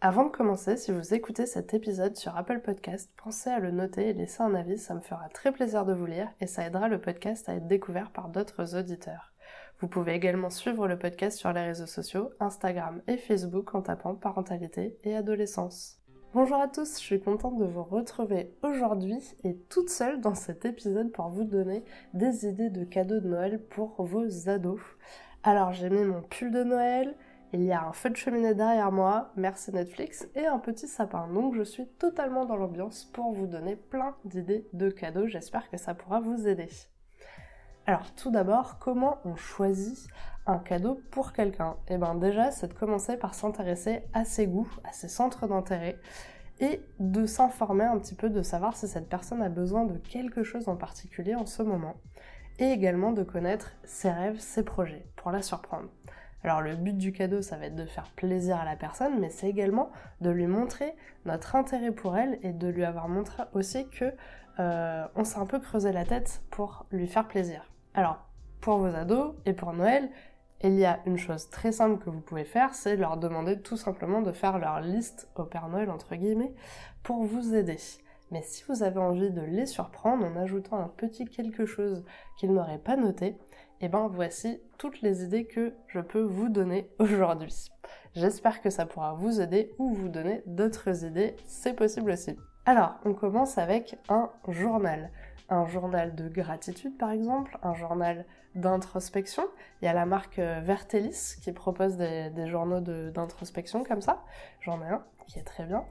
Avant de commencer, si vous écoutez cet épisode sur Apple Podcast, pensez à le noter et laisser un avis, ça me fera très plaisir de vous lire et ça aidera le podcast à être découvert par d'autres auditeurs. Vous pouvez également suivre le podcast sur les réseaux sociaux, Instagram et Facebook en tapant parentalité et adolescence. Bonjour à tous, je suis contente de vous retrouver aujourd'hui et toute seule dans cet épisode pour vous donner des idées de cadeaux de Noël pour vos ados. Alors j'ai mis mon pull de Noël, il y a un feu de cheminée derrière moi, merci Netflix, et un petit sapin. Donc je suis totalement dans l'ambiance pour vous donner plein d'idées de cadeaux. J'espère que ça pourra vous aider. Alors tout d'abord, comment on choisit un cadeau pour quelqu'un? Eh bien déjà, c'est de commencer par s'intéresser à ses goûts, à ses centres d'intérêt, et de s'informer un petit peu, de savoir si cette personne a besoin de quelque chose en particulier en ce moment, et également de connaître ses rêves, ses projets, pour la surprendre. Alors le but du cadeau, ça va être de faire plaisir à la personne, mais c'est également de lui montrer notre intérêt pour elle et de lui avoir montré aussi que euh, on s'est un peu creusé la tête pour lui faire plaisir. Alors pour vos ados et pour Noël, il y a une chose très simple que vous pouvez faire, c'est leur demander tout simplement de faire leur liste au Père Noël entre guillemets pour vous aider. Mais si vous avez envie de les surprendre en ajoutant un petit quelque chose qu'ils n'auraient pas noté, et eh ben voici toutes les idées que je peux vous donner aujourd'hui. J'espère que ça pourra vous aider ou vous donner d'autres idées, c'est possible aussi. Alors, on commence avec un journal. Un journal de gratitude par exemple, un journal d'introspection. Il y a la marque euh, Vertelis qui propose des, journaux d'introspection comme ça. J'en ai un qui est très bien.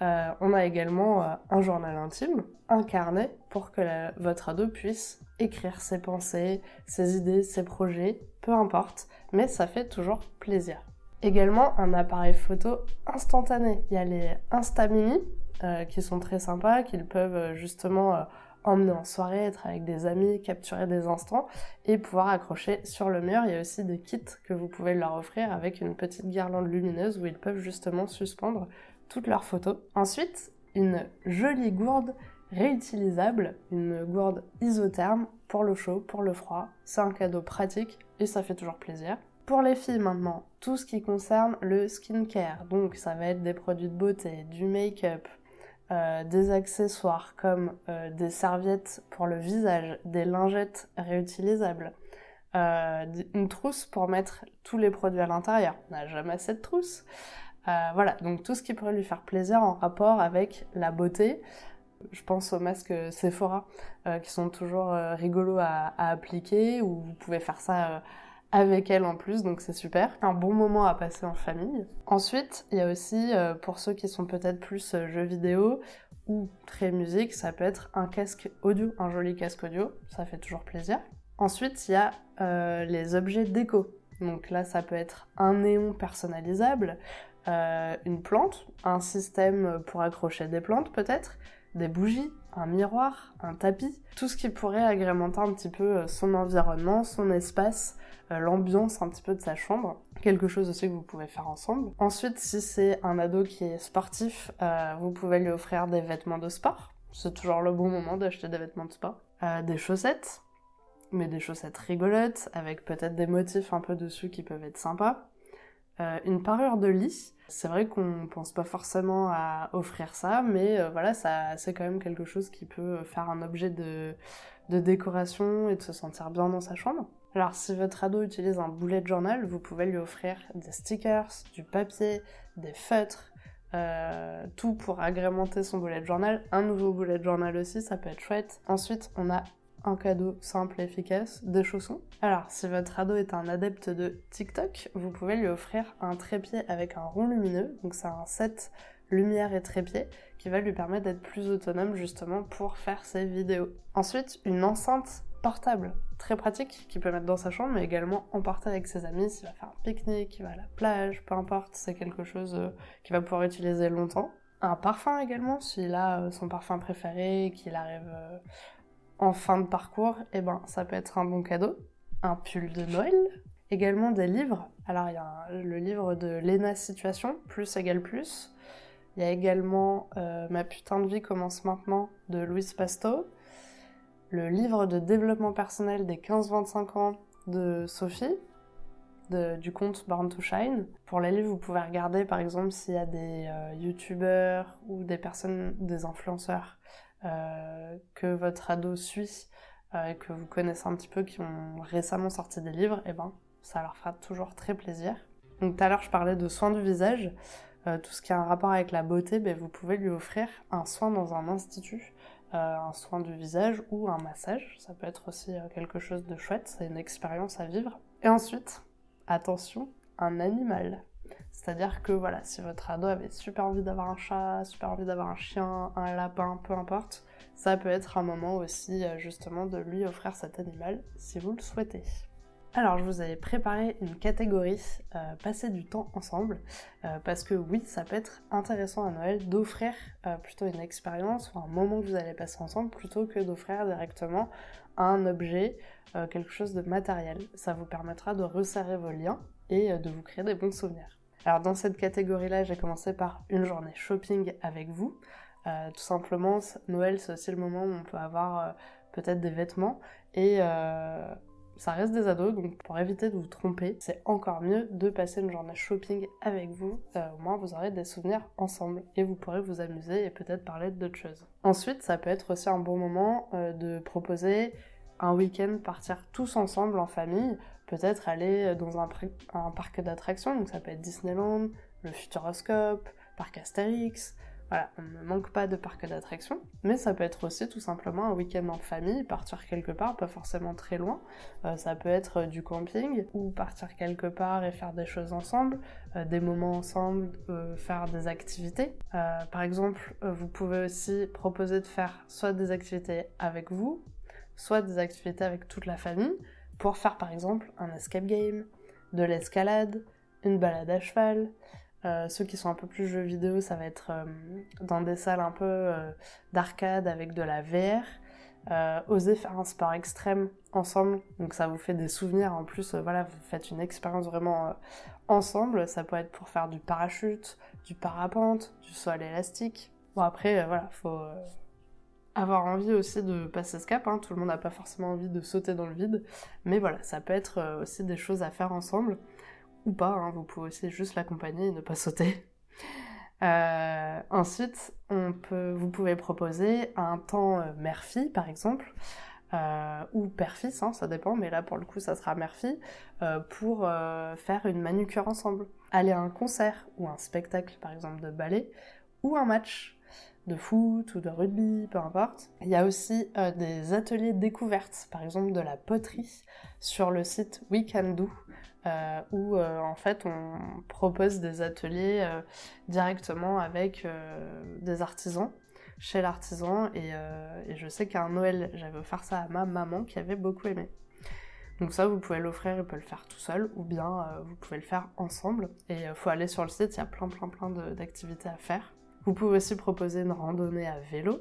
Euh, on a également euh, un journal intime, un carnet pour que votre ado puisse écrire ses pensées, ses idées, ses projets, peu importe, mais ça fait toujours plaisir. Également un appareil photo instantané. Il y a les Instamini euh, qui sont très sympas, qu'ils peuvent justement emmener en soirée, être avec des amis, capturer des instants et pouvoir accrocher sur le mur. Il y a aussi des kits que vous pouvez leur offrir avec une petite guirlande lumineuse où ils peuvent justement suspendre toutes leurs photos. Ensuite, une jolie gourde réutilisable, une gourde isotherme pour le chaud, pour le froid. C'est un cadeau pratique et ça fait toujours plaisir. Pour les filles maintenant, tout ce qui concerne le skincare, donc ça va être des produits de beauté, du make-up, euh, des accessoires comme euh, des serviettes pour le visage, des lingettes réutilisables, euh, une trousse pour mettre tous les produits à l'intérieur. On n'a jamais assez de trousse. Euh, voilà, donc tout ce qui pourrait lui faire plaisir en rapport avec la beauté. Je pense aux masques Sephora euh, qui sont toujours euh, rigolos à, appliquer ou vous pouvez faire ça avec elle en plus, donc c'est super. Un bon moment à passer en famille. Ensuite, il y a aussi, pour ceux qui sont peut-être plus jeux vidéo ou très musique, ça peut être un casque audio, un joli casque audio, ça fait toujours plaisir. Ensuite, il y a les objets déco. Donc là, ça peut être un néon personnalisable, euh, une plante, un système pour accrocher des plantes peut-être, des bougies, un miroir, un tapis, tout ce qui pourrait agrémenter un petit peu euh, son environnement, son espace, euh, l'ambiance un petit peu de sa chambre. Quelque chose aussi que vous pouvez faire ensemble. Ensuite, si c'est un ado qui est sportif, vous pouvez lui offrir des vêtements de sport. C'est toujours le bon moment d'acheter des vêtements de sport. des chaussettes, mais des chaussettes rigolotes, avec peut-être des motifs un peu dessus qui peuvent être sympas. Une parure de lit, c'est vrai qu'on pense pas forcément à offrir ça, mais euh, voilà, ça, c'est quand même quelque chose qui peut faire un objet de, décoration et de se sentir bien dans sa chambre. Alors, si votre ado utilise un bullet journal, vous pouvez lui offrir des stickers, du papier, des feutres, euh, tout pour agrémenter son bullet journal. Un nouveau bullet journal aussi, ça peut être chouette. Ensuite, on a un cadeau simple et efficace, des chaussons. Alors, si votre ado est un adepte de TikTok, vous pouvez lui offrir un trépied avec un rond lumineux. Donc, c'est un set lumière et trépied qui va lui permettre d'être plus autonome justement pour faire ses vidéos. Ensuite, une enceinte portable, très pratique, qu'il peut mettre dans sa chambre, mais également emporter avec ses amis s'il va faire un pique-nique, il va à la plage, peu importe, c'est quelque chose euh, qu'il va pouvoir utiliser longtemps. Un parfum également, s'il a euh, son parfum préféré, qu'il arrive euh, en fin de parcours, eh ben, ça peut être un bon cadeau. Un pull de Noël. Également des livres. Alors, il y a le livre de Lena Situation, plus égale plus. Il y a également euh, Ma putain de vie commence maintenant de Louise Pasto. Le livre de développement personnel des 15-25 ans de Sophie, du compte Born to Shine. Pour les livres, vous pouvez regarder par exemple s'il y a des euh, youtubeurs ou des personnes, des influenceurs que votre ado suit euh, et que vous connaissez un petit peu qui ont récemment sorti des livres, eh ben ça leur fera toujours très plaisir. Donc tout à l'heure je parlais de soins du visage. tout ce qui a un rapport avec la beauté, ben, vous pouvez lui offrir un soin dans un institut, un soin du visage ou un massage. Ça peut être aussi quelque chose de chouette, c'est une expérience à vivre. Et ensuite, attention, un animal. C'est-à-dire que voilà, si votre ado avait super envie d'avoir un chat, super envie d'avoir un chien, un lapin, peu importe, ça peut être un moment aussi euh, justement de lui offrir cet animal si vous le souhaitez. Alors je vous avais préparé une catégorie euh, passer du temps ensemble euh, parce que oui ça peut être intéressant à Noël d'offrir plutôt une expérience ou un moment que vous allez passer ensemble plutôt que d'offrir directement un objet, quelque chose de matériel. Ça vous permettra de resserrer vos liens et de vous créer des bons souvenirs. Alors dans cette catégorie-là, j'ai commencé par une journée shopping avec vous. Euh, tout simplement, Noël, c'est aussi le moment où on peut avoir euh, peut-être des vêtements et euh, ça reste des ados, donc pour éviter de vous tromper, c'est encore mieux de passer une journée shopping avec vous. au moins, vous aurez des souvenirs ensemble et vous pourrez vous amuser et peut-être parler d'autres choses. Ensuite, ça peut être aussi un bon moment de proposer un week-end partir tous ensemble en famille peut-être aller dans un, parc d'attractions, donc ça peut être Disneyland, le Futuroscope, parc Astérix. Voilà, on ne manque pas de parc d'attractions, mais ça peut être aussi tout simplement un week-end en famille, partir quelque part, pas forcément très loin. Euh, ça peut être du camping ou partir quelque part et faire des choses ensemble, euh, des moments ensemble, euh, faire des activités. par exemple, vous pouvez aussi proposer de faire soit des activités avec vous, soit des activités avec toute la famille pour faire par exemple un escape game, de l'escalade, une balade à cheval. Euh, ceux qui sont un peu plus jeux vidéo, ça va être euh, dans des salles un peu euh, d'arcade avec de la VR. oser faire un sport extrême ensemble, donc ça vous fait des souvenirs. En plus, voilà, vous faites une expérience vraiment ensemble. Ça peut être pour faire du parachute, du parapente, du saut à l'élastique. Bon après, voilà, faut avoir envie aussi de passer ce cap. Hein. Tout le monde n'a pas forcément envie de sauter dans le vide. Mais voilà, ça peut être euh, aussi des choses à faire ensemble. Ou pas, hein. vous pouvez aussi juste l'accompagner et ne pas sauter. Euh, ensuite, on peut, vous pouvez proposer un temps euh, mère-fille, par exemple. ou père-fils, hein, ça dépend, mais là pour le coup ça sera mère-fille, pour faire une manucure ensemble. Aller à un concert ou un spectacle par exemple de ballet, ou un match de foot ou de rugby, peu importe. Il y a aussi euh, des ateliers découvertes, par exemple de la poterie, sur le site We Can Do, euh, où euh, en fait on propose des ateliers directement avec des artisans, chez l'artisan, et, je sais qu'à Noël j'avais offert ça à ma maman qui avait beaucoup aimé. Donc ça, vous pouvez l'offrir, il peut le faire tout seul, ou bien vous pouvez le faire ensemble. Et il faut aller sur le site, il y a plein plein plein d'activités à faire. Vous pouvez aussi proposer une randonnée à vélo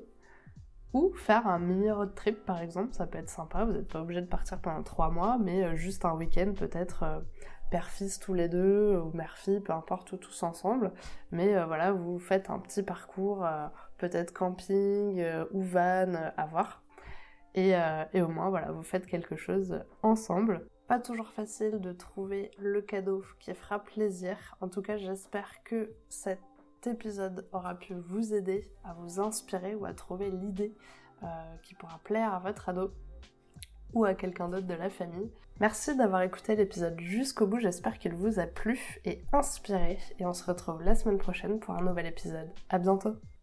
ou faire un mini road trip par exemple, ça peut être sympa, vous n'êtes pas obligé de partir pendant trois mois, mais euh, juste un week-end peut-être euh, père-fils tous les deux ou mère-fille, peu importe, ou tous ensemble. Mais euh, voilà, vous faites un petit parcours, peut-être camping ou van, à voir. Et, et, au moins, voilà, vous faites quelque chose ensemble. Pas toujours facile de trouver le cadeau qui fera plaisir. En tout cas, j'espère que cette épisode aura pu vous aider à vous inspirer ou à trouver l'idée euh, qui pourra plaire à votre ado ou à quelqu'un d'autre de la famille. Merci d'avoir écouté l'épisode jusqu'au bout, j'espère qu'il vous a plu et inspiré et on se retrouve la semaine prochaine pour un nouvel épisode. À bientôt